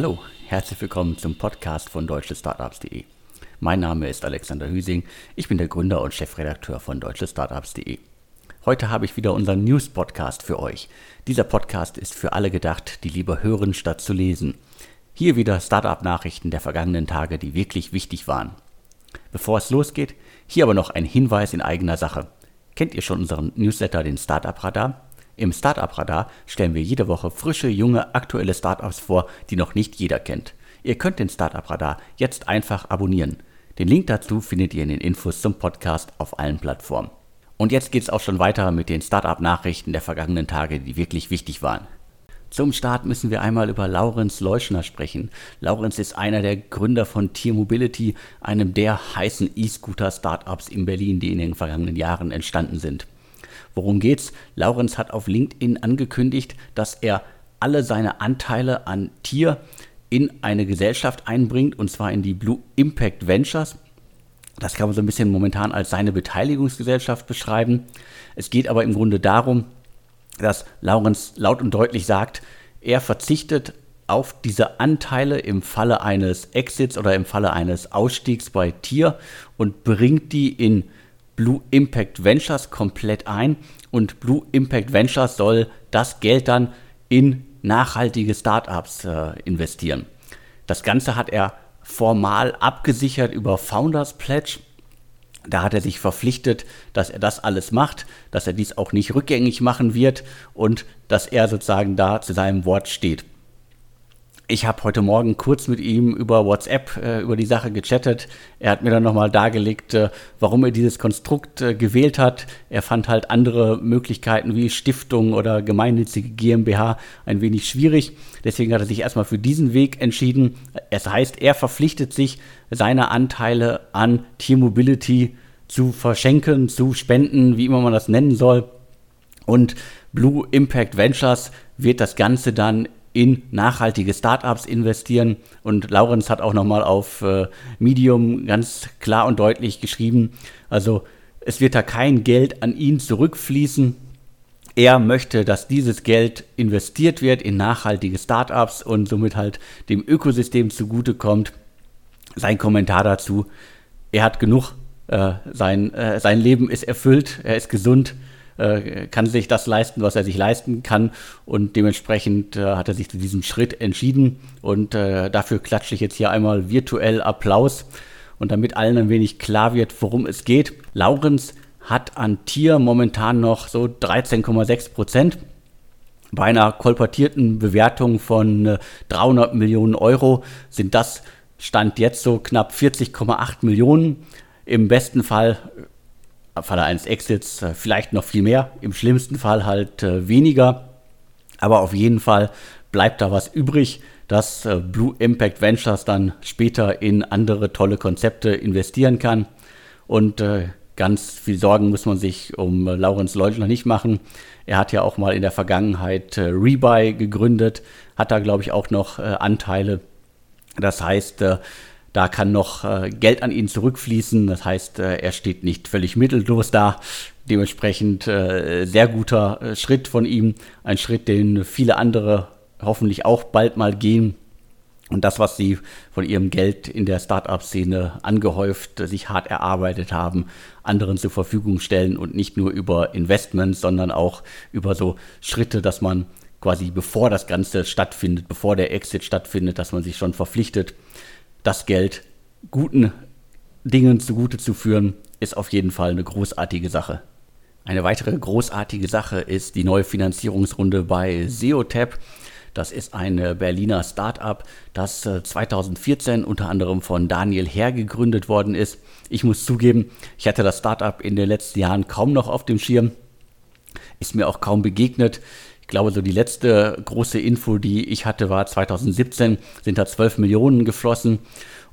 Hallo, herzlich willkommen zum Podcast von deutschestartups.de. Mein Name ist Alexander Hüsing, ich bin der Gründer und Chefredakteur von deutschestartups.de. Heute habe ich wieder unseren News-Podcast für euch. Dieser Podcast ist für alle gedacht, die lieber hören statt zu lesen. Hier wieder Startup-Nachrichten der vergangenen Tage, die wirklich wichtig waren. Bevor es losgeht, hier aber noch ein Hinweis in eigener Sache. Kennt ihr schon unseren Newsletter, den Startup Radar? Im Startup Radar stellen wir jede Woche frische, junge, aktuelle Startups vor, die noch nicht jeder kennt. Ihr könnt den Startup Radar jetzt einfach abonnieren. Den Link dazu findet ihr in den Infos zum Podcast auf allen Plattformen. Und jetzt geht es auch schon weiter mit den Startup-Nachrichten der vergangenen Tage, die wirklich wichtig waren. Zum Start müssen wir einmal über Laurenz Leuschner sprechen. Laurenz ist einer der Gründer von Tier Mobility, einem der heißen E-Scooter-Startups in Berlin, die in den vergangenen Jahren entstanden sind. Worum geht's? Laurenz hat auf LinkedIn angekündigt, dass er alle seine Anteile an Tier in eine Gesellschaft einbringt, und zwar in die Blue Impact Ventures. Das kann man so ein bisschen momentan als seine Beteiligungsgesellschaft beschreiben. Es geht aber im Grunde darum, dass Laurenz laut und deutlich sagt, er verzichtet auf diese Anteile im Falle eines Exits oder im Falle eines Ausstiegs bei Tier und bringt die in Blue Impact Ventures komplett ein und Blue Impact Ventures soll das Geld dann in nachhaltige Startups äh, investieren. Das Ganze hat er formal abgesichert über Founders Pledge. Da hat er sich verpflichtet, dass er das alles macht, dass er dies auch nicht rückgängig machen wird und dass er sozusagen da zu seinem Wort steht. Ich habe heute Morgen kurz mit ihm über WhatsApp äh, über die Sache gechattet. Er hat mir dann nochmal dargelegt, äh, warum er dieses Konstrukt äh, gewählt hat. Er fand halt andere Möglichkeiten wie Stiftung oder gemeinnützige GmbH ein wenig schwierig. Deswegen hat er sich erstmal für diesen Weg entschieden. Es heißt, er verpflichtet sich, seine Anteile an T-Mobility zu verschenken, zu spenden, wie immer man das nennen soll. Und Blue Impact Ventures wird das Ganze dann in nachhaltige Startups investieren. Und Laurenz hat auch nochmal auf äh, Medium ganz klar und deutlich geschrieben, also es wird da kein Geld an ihn zurückfließen. Er möchte, dass dieses Geld investiert wird in nachhaltige Startups und somit halt dem Ökosystem zugutekommt. Sein Kommentar dazu, er hat genug, äh, sein, äh, sein Leben ist erfüllt, er ist gesund, äh, kann sich das leisten, was er sich leisten kann. Und dementsprechend äh, hat er sich zu diesem Schritt entschieden. Und äh, dafür klatsche ich jetzt hier einmal virtuell Applaus. Und damit allen ein wenig klar wird, worum es geht. Laurenz hat an Tier momentan noch so 13,6 Prozent. Bei einer kolportierten Bewertung von 300 Millionen Euro sind das Stand jetzt so knapp 40,8 Millionen. Im besten Fall Falle eines Exits äh, vielleicht noch viel mehr, im schlimmsten Fall halt äh, weniger. Aber auf jeden Fall bleibt da was übrig, dass äh, Blue Impact Ventures dann später in andere tolle Konzepte investieren kann. Und ganz viel Sorgen muss man sich um Laurenz Leutner nicht machen. Er hat ja auch mal in der Vergangenheit Rebuy gegründet, hat da glaube ich auch noch Anteile. Das heißt, da kann noch äh, Geld an ihn zurückfließen. Das heißt, äh, er steht nicht völlig mittellos da. Dementsprechend äh, sehr guter äh, Schritt von ihm. Ein Schritt, den viele andere hoffentlich auch bald mal gehen. Und das, was sie von ihrem Geld in der Startup-Szene angehäuft, sich hart erarbeitet haben, anderen zur Verfügung stellen und nicht nur über Investments, sondern auch über so Schritte, dass man quasi bevor das Ganze stattfindet, bevor der Exit stattfindet, dass man sich schon verpflichtet, das Geld guten Dingen zugute zu führen, ist auf jeden Fall eine großartige Sache. Eine weitere großartige Sache ist die neue Finanzierungsrunde bei SEOTAP. Das ist ein Berliner Startup, das 2014 äh, unter anderem von Daniel Herr gegründet worden ist. Ich muss zugeben, ich hatte das Startup in den letzten Jahren kaum noch auf dem Schirm, ist mir auch kaum begegnet. Ich glaube, so die letzte große Info, die ich hatte, war 2017, sind da 12 Millionen geflossen.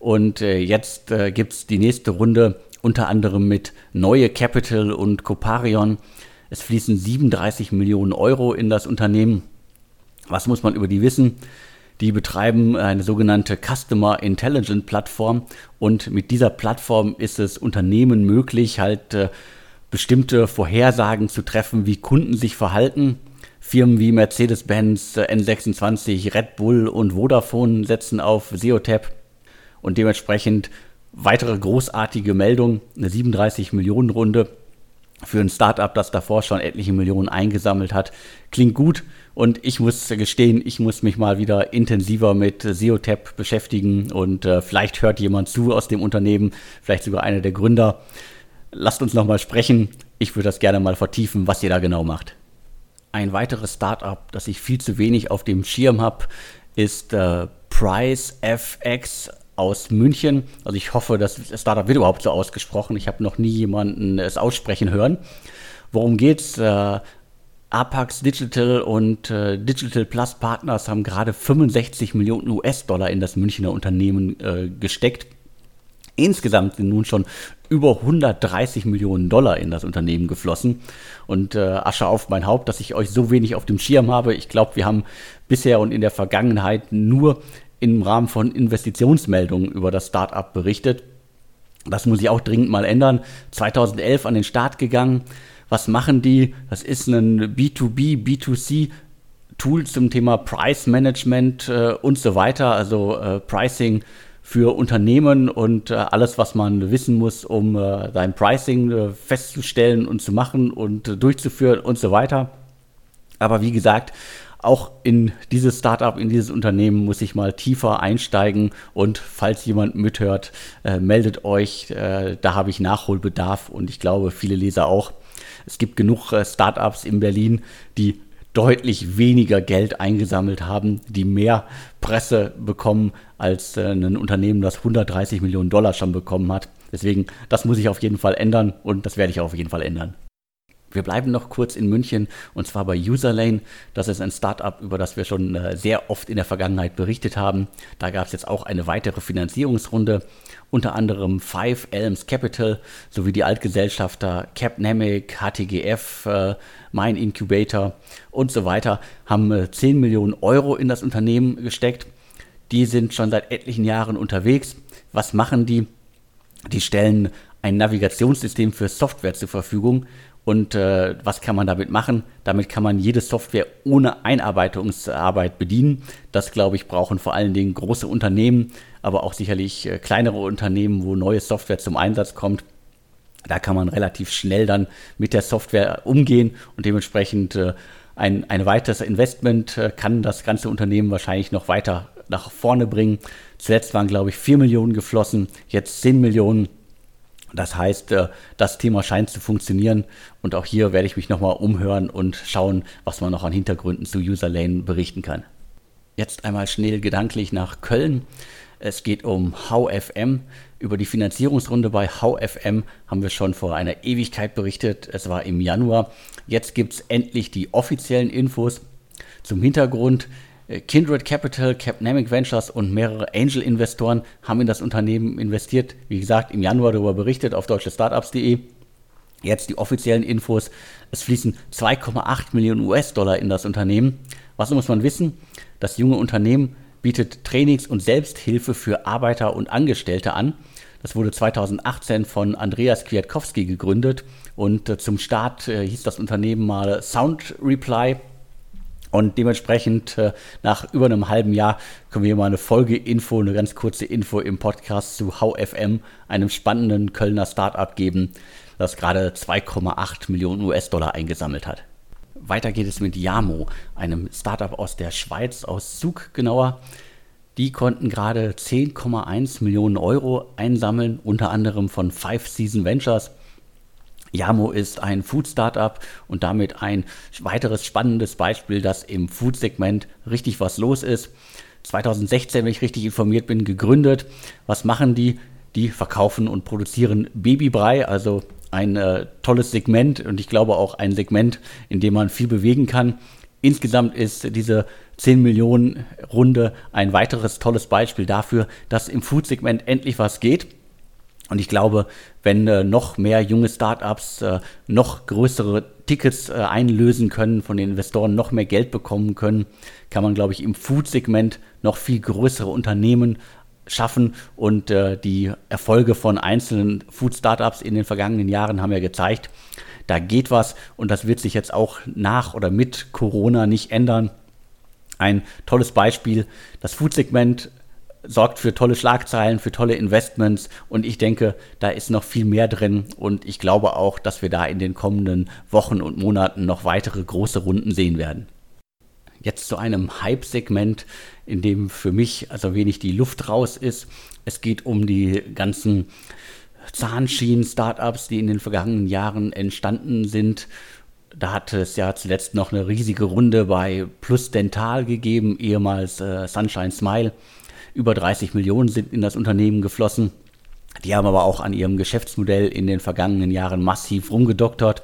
Und äh, jetzt äh, gibt es die nächste Runde, unter anderem mit Neue Capital und Coparion. Es fließen 37 Millionen Euro in das Unternehmen. Was muss man über die wissen? Die betreiben eine sogenannte Customer Intelligent Plattform und mit dieser Plattform ist es Unternehmen möglich, halt äh, bestimmte Vorhersagen zu treffen, wie Kunden sich verhalten Firmen wie Mercedes-Benz, äh, N26, Red Bull und Vodafone setzen auf SEOTAP und dementsprechend weitere großartige Meldung, eine 37 Millionen Runde für ein Startup, das davor schon etliche Millionen eingesammelt hat. Klingt gut und ich muss gestehen, ich muss mich mal wieder intensiver mit SEOTAP beschäftigen und äh, vielleicht hört jemand zu aus dem Unternehmen, vielleicht sogar einer der Gründer. Lasst uns nochmal sprechen. Ich würde das gerne mal vertiefen, was ihr da genau macht. Ein weiteres Startup, das ich viel zu wenig auf dem Schirm habe, ist äh, PriceFX aus München. Also ich hoffe, das Startup wird überhaupt so ausgesprochen. Ich habe noch nie jemanden es aussprechen hören. Worum geht's? Äh, Apax Digital und äh, Digital Plus Partners haben gerade 65 Millionen US-Dollar in das Münchner Unternehmen äh, gesteckt. Insgesamt sind nun schon über 130 Millionen Dollar in das Unternehmen geflossen. Und äh, Asche auf mein Haupt, dass ich euch so wenig auf dem Schirm habe. Ich glaube, wir haben bisher und in der Vergangenheit nur im Rahmen von Investitionsmeldungen über das Startup berichtet. Das muss ich auch dringend mal ändern. 2011 an den Start gegangen. Was machen die? Das ist ein B2B, B2C Tool zum Thema Price Management äh, und so weiter, also äh, Pricing für Unternehmen und äh, alles, was man wissen muss, um äh, sein Pricing äh, festzustellen und zu machen und äh, durchzuführen und so weiter. Aber wie gesagt, auch in dieses Startup, in dieses Unternehmen muss ich mal tiefer einsteigen und falls jemand mithört, äh, meldet euch, äh, da habe ich Nachholbedarf und ich glaube viele Leser auch. Es gibt genug Startups in Berlin, die deutlich weniger Geld eingesammelt haben, die mehr Presse bekommen als äh, ein Unternehmen, das 130 Millionen Dollar schon bekommen hat. Deswegen, das muss ich auf jeden Fall ändern und das werde ich auf jeden Fall ändern. Wir bleiben noch kurz in München und zwar bei Userlane. Das ist ein Startup, über das wir schon äh, sehr oft in der Vergangenheit berichtet haben. Da gab es jetzt auch eine weitere Finanzierungsrunde. Unter anderem Five Elms Capital sowie die Altgesellschafter Capnamic, HTGF, äh, Mein Incubator und so weiter haben äh, 10 Millionen Euro in das Unternehmen gesteckt. Die sind schon seit etlichen Jahren unterwegs. Was machen die? Die stellen ein Navigationssystem für Software zur Verfügung, und äh, was kann man damit machen? Damit kann man jede Software ohne Einarbeitungsarbeit bedienen. Das, glaube ich, brauchen vor allen Dingen große Unternehmen, aber auch sicherlich äh, kleinere Unternehmen, wo neue Software zum Einsatz kommt. Da kann man relativ schnell dann mit der Software umgehen und dementsprechend äh, ein, ein weiteres Investment äh, kann das ganze Unternehmen wahrscheinlich noch weiter nach vorne bringen. Zuletzt waren, glaube ich, 4 Millionen geflossen, jetzt 10 Millionen. Das heißt, äh, das Thema scheint zu funktionieren und auch hier werde ich mich nochmal umhören und schauen, was man noch an Hintergründen zu Userlane berichten kann. Jetzt einmal schnell gedanklich nach Köln. Es geht um HowFM. Über die Finanzierungsrunde bei HowFM haben wir schon vor einer Ewigkeit berichtet. Es war im Januar. Jetzt gibt es endlich die offiziellen Infos zum Hintergrund. Äh, Kindred Capital, Capnamic Ventures und mehrere Angel-Investoren haben in das Unternehmen investiert. Wie gesagt, im Januar darüber berichtet auf deutschestartups.de. Jetzt die offiziellen Infos. Es fließen 2,8 Millionen US-Dollar in das Unternehmen. Was muss man wissen? Das junge Unternehmen bietet Trainings- und Selbsthilfe für Arbeiter und Angestellte an. Das wurde 2018 von Andreas Kwiatkowski gegründet und äh, zum Start äh, hieß das Unternehmen mal Sound Reply und dementsprechend äh, nach über einem halben Jahr können wir mal eine Folge-Info, eine ganz kurze Info im Podcast zu HowFM, einem spannenden Kölner Startup geben, das gerade 2,8 Millionen US-Dollar eingesammelt hat. Weiter geht es mit Yamo, einem Startup aus der Schweiz, aus Zug genauer. Die konnten gerade 10,1 Millionen Euro einsammeln, unter anderem von Five Season Ventures. Yamo ist ein Food-Startup und damit ein weiteres spannendes Beispiel, dass im Food-Segment richtig was los ist. 2016, wenn ich richtig informiert bin, gegründet. Was machen die? Die verkaufen und produzieren Babybrei, also ein äh, tolles Segment und ich glaube auch ein Segment, in dem man viel bewegen kann. Insgesamt ist diese 10 Millionen Runde ein weiteres tolles Beispiel dafür, dass im Food-Segment endlich was geht. Und ich glaube, wenn äh, noch mehr junge Startups äh, noch größere Tickets äh, einlösen können, von den Investoren noch mehr Geld bekommen können, kann man, glaube ich, im Food-Segment noch viel größere Unternehmen schaffen. Und äh, die Erfolge von einzelnen Food-Startups in den vergangenen Jahren haben ja gezeigt, da geht was und das wird sich jetzt auch nach oder mit Corona nicht ändern. Ein tolles Beispiel, das Food-Segment sorgt für tolle Schlagzeilen, für tolle Investments und ich denke, da ist noch viel mehr drin und ich glaube auch, dass wir da in den kommenden Wochen und Monaten noch weitere große Runden sehen werden. Jetzt zu einem Hype-Segment, in dem für mich also wenig die Luft raus ist. Es geht um die ganzen Zahnschienen-Startups, die in den vergangenen Jahren entstanden sind. Da hat es ja zuletzt noch eine riesige Runde bei Plus Dental gegeben, ehemals äh, Sunshine Smile. Über 30 Millionen sind in das Unternehmen geflossen. Die haben aber auch an ihrem Geschäftsmodell in den vergangenen Jahren massiv rumgedoktert.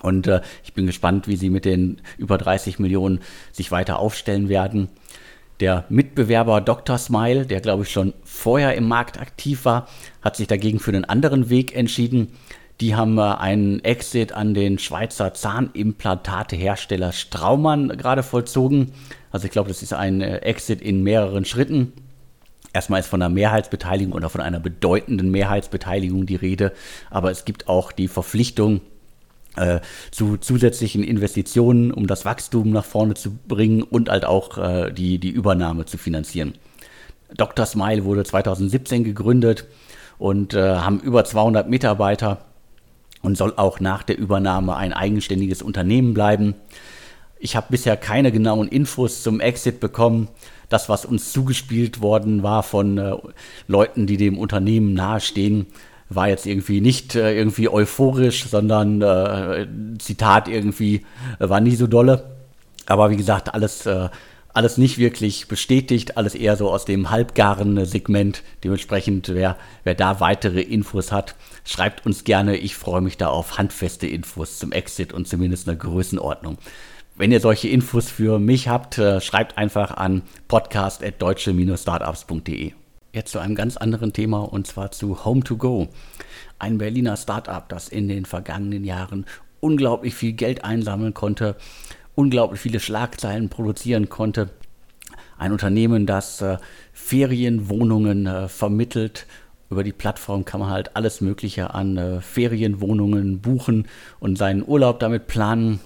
Und äh, ich bin gespannt, wie sie mit den über 30 Millionen sich weiter aufstellen werden. Der Mitbewerber Dr. Smile, der glaube ich schon vorher im Markt aktiv war, hat sich dagegen für einen anderen Weg entschieden. Die haben äh, einen Exit an den Schweizer Zahnimplantatehersteller Straumann gerade vollzogen. Also ich glaube, das ist ein äh, Exit in mehreren Schritten. Erstmal ist von einer Mehrheitsbeteiligung oder von einer bedeutenden Mehrheitsbeteiligung die Rede, aber es gibt auch die Verpflichtung, äh, zu zusätzlichen Investitionen, um das Wachstum nach vorne zu bringen und halt auch äh, die, die Übernahme zu finanzieren. Dr. Smile wurde 2017 gegründet und äh, haben über 200 Mitarbeiter und soll auch nach der Übernahme ein eigenständiges Unternehmen bleiben. Ich habe bisher keine genauen Infos zum Exit bekommen. Das, was uns zugespielt worden war von äh, Leuten, die dem Unternehmen nahestehen, war jetzt irgendwie nicht äh, irgendwie euphorisch, sondern äh, Zitat irgendwie äh, war nie so dolle. Aber wie gesagt, alles, äh, alles nicht wirklich bestätigt, alles eher so aus dem halbgaren Segment. Dementsprechend, wer, wer da weitere Infos hat, schreibt uns gerne. Ich freue mich da auf handfeste Infos zum Exit und zumindest eine Größenordnung. Wenn ihr solche Infos für mich habt, äh, schreibt einfach an podcast.deutsche-startups.de. Jetzt zu einem ganz anderen Thema und zwar zu Home2Go. Ein Berliner Startup, das in den vergangenen Jahren unglaublich viel Geld einsammeln konnte, unglaublich viele Schlagzeilen produzieren konnte. Ein Unternehmen, das äh, Ferienwohnungen äh, vermittelt. Über die Plattform kann man halt alles Mögliche an äh, Ferienwohnungen buchen und seinen Urlaub damit planen.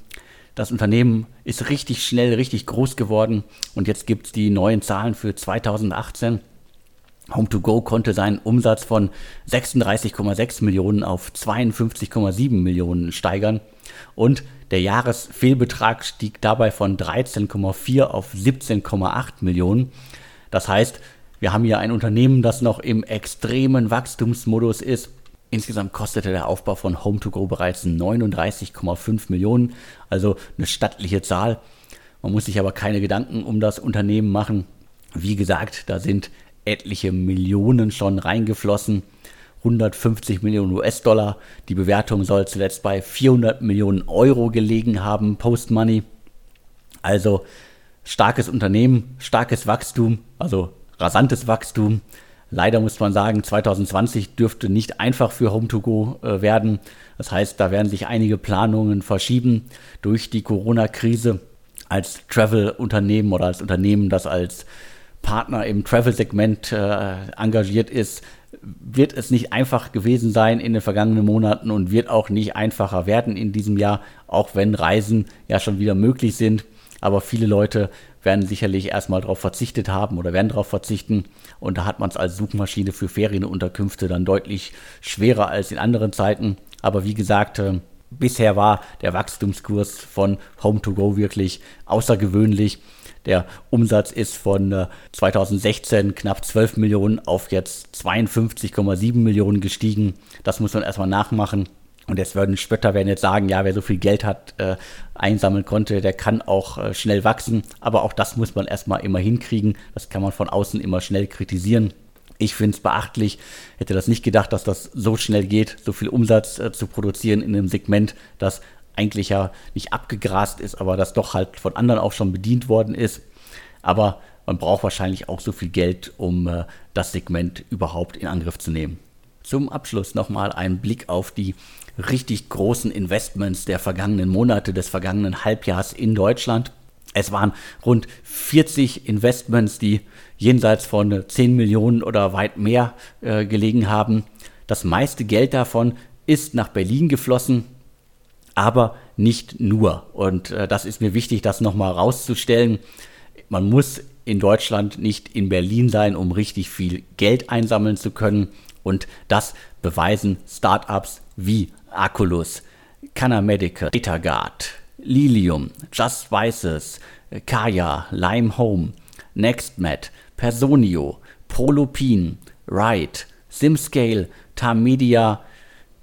Das Unternehmen ist richtig schnell, richtig groß geworden und jetzt gibt es die neuen Zahlen für 2018. Home2Go konnte seinen Umsatz von 36,6 Millionen auf 52,7 Millionen steigern und der Jahresfehlbetrag stieg dabei von 13,4 auf 17,8 Millionen. Das heißt, wir haben hier ein Unternehmen, das noch im extremen Wachstumsmodus ist. Insgesamt kostete der Aufbau von Home2Go bereits 39,5 Millionen, also eine stattliche Zahl. Man muss sich aber keine Gedanken um das Unternehmen machen. Wie gesagt, da sind etliche Millionen schon reingeflossen. 150 Millionen US-Dollar. Die Bewertung soll zuletzt bei 400 Millionen Euro gelegen haben, Post-Money. Also starkes Unternehmen, starkes Wachstum, also rasantes Wachstum. Leider muss man sagen, 2020 dürfte nicht einfach für Home2Go äh, werden. Das heißt, da werden sich einige Planungen verschieben durch die Corona-Krise. Als Travel-Unternehmen oder als Unternehmen, das als Partner im Travel-Segment äh, engagiert ist, wird es nicht einfach gewesen sein in den vergangenen Monaten und wird auch nicht einfacher werden in diesem Jahr, auch wenn Reisen ja schon wieder möglich sind. Aber viele Leute werden sicherlich erstmal darauf verzichtet haben oder werden darauf verzichten. Und da hat man es als Suchmaschine für Ferienunterkünfte dann deutlich schwerer als in anderen Zeiten. Aber wie gesagt, äh, bisher war der Wachstumskurs von Home2Go wirklich außergewöhnlich. Der Umsatz ist von 2016 äh, knapp 12 Millionen auf jetzt 52,7 Millionen gestiegen. Das muss man erstmal nachmachen. Und jetzt würden Spötter werden jetzt sagen, ja, wer so viel Geld hat, äh, einsammeln konnte, der kann auch äh, schnell wachsen. Aber auch das muss man erstmal immer hinkriegen. Das kann man von außen immer schnell kritisieren. Ich finde es beachtlich, hätte das nicht gedacht, dass das so schnell geht, so viel Umsatz äh, zu produzieren in einem Segment, das eigentlich ja nicht abgegrast ist, aber das doch halt von anderen auch schon bedient worden ist. Aber man braucht wahrscheinlich auch so viel Geld, um äh, das Segment überhaupt in Angriff zu nehmen. Zum Abschluss nochmal ein Blick auf die richtig großen Investments der vergangenen Monate, des vergangenen Halbjahres in Deutschland. Es waren rund 40 Investments, die jenseits von 10 Millionen oder weit mehr äh, gelegen haben. Das meiste Geld davon ist nach Berlin geflossen aber nicht nur. Und äh, das ist mir wichtig, das nochmal rauszustellen. Man muss in Deutschland nicht in Berlin sein, um richtig viel Geld einsammeln zu können. Und das beweisen Startups wie Aculus, Canna Medical, DataGuard, Lilium, Just Vices, Kaya, Lime Home, NextMed, Personio, Prolopin, Ride, SimScale, Tarmedia,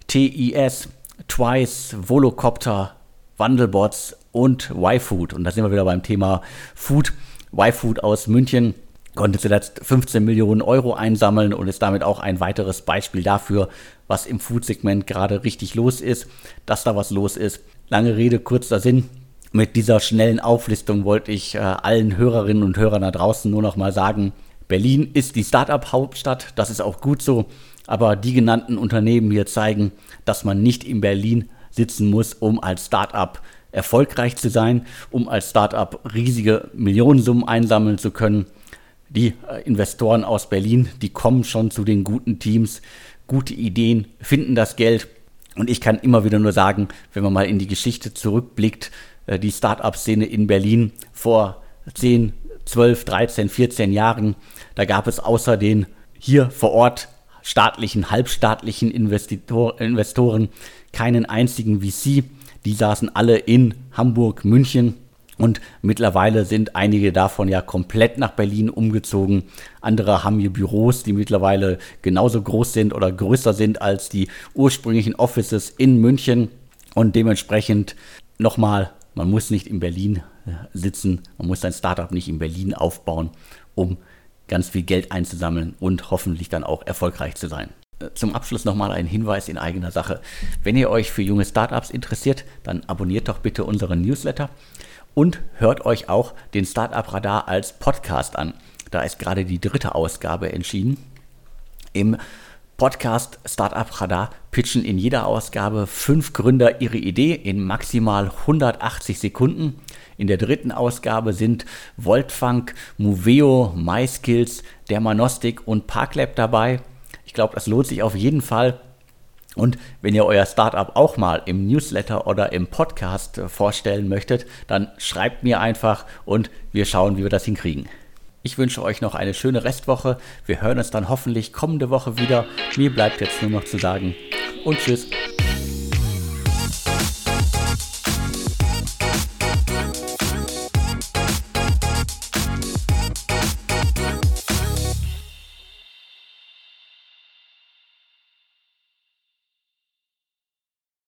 TIS, Twice, Volocopter, Wandelbots und YFood. Und da sind wir wieder beim Thema Food. YFood aus München konnte zuletzt 15 Millionen Euro einsammeln und ist damit auch ein weiteres Beispiel dafür, was im Food-Segment gerade richtig los ist, dass da was los ist. Lange Rede, kurzer Sinn. Mit dieser schnellen Auflistung wollte ich äh, allen Hörerinnen und Hörern da draußen nur noch mal sagen, Berlin ist die Startup-Hauptstadt, das ist auch gut so, aber die genannten Unternehmen hier zeigen, dass man nicht in Berlin sitzen muss, um als Startup erfolgreich zu sein, um als Startup riesige Millionensummen einsammeln zu können. Die äh, Investoren aus Berlin, die kommen schon zu den guten Teams, gute Ideen, finden das Geld. Und ich kann immer wieder nur sagen, wenn man mal in die Geschichte zurückblickt, äh, die Startup-Szene in Berlin vor 10, 12, 13, 14 Jahren, da gab es außer den hier vor Ort staatlichen, halbstaatlichen Investitor, Investoren keinen einzigen VC. Die saßen alle in Hamburg, München und mittlerweile sind einige davon ja komplett nach Berlin umgezogen. Andere haben hier Büros, die mittlerweile genauso groß sind oder größer sind als die ursprünglichen Offices in München. Und dementsprechend nochmal, man muss nicht in Berlin äh, sitzen, man muss sein Startup nicht in Berlin aufbauen, um ganz viel Geld einzusammeln und hoffentlich dann auch erfolgreich zu sein. Äh, zum Abschluss nochmal ein Hinweis in eigener Sache. Wenn ihr euch für junge Startups interessiert, dann abonniert doch bitte unseren Newsletter und hört euch auch den Startup Radar als Podcast an. Da ist gerade die dritte Ausgabe entschieden. Im Podcast Startup Radar pitchen in jeder Ausgabe fünf Gründer ihre Idee in maximal 180 Sekunden. In der dritten Ausgabe sind Voltfunk, Moveo, MySkills, Dermanostik und Parklab dabei. Ich glaube, das lohnt sich auf jeden Fall. Und wenn ihr euer Startup auch mal im Newsletter oder im Podcast vorstellen möchtet, dann schreibt mir einfach und wir schauen, wie wir das hinkriegen. Ich wünsche euch noch eine schöne Restwoche. Wir hören uns dann hoffentlich kommende Woche wieder. Mir bleibt jetzt nur noch zu sagen und tschüss.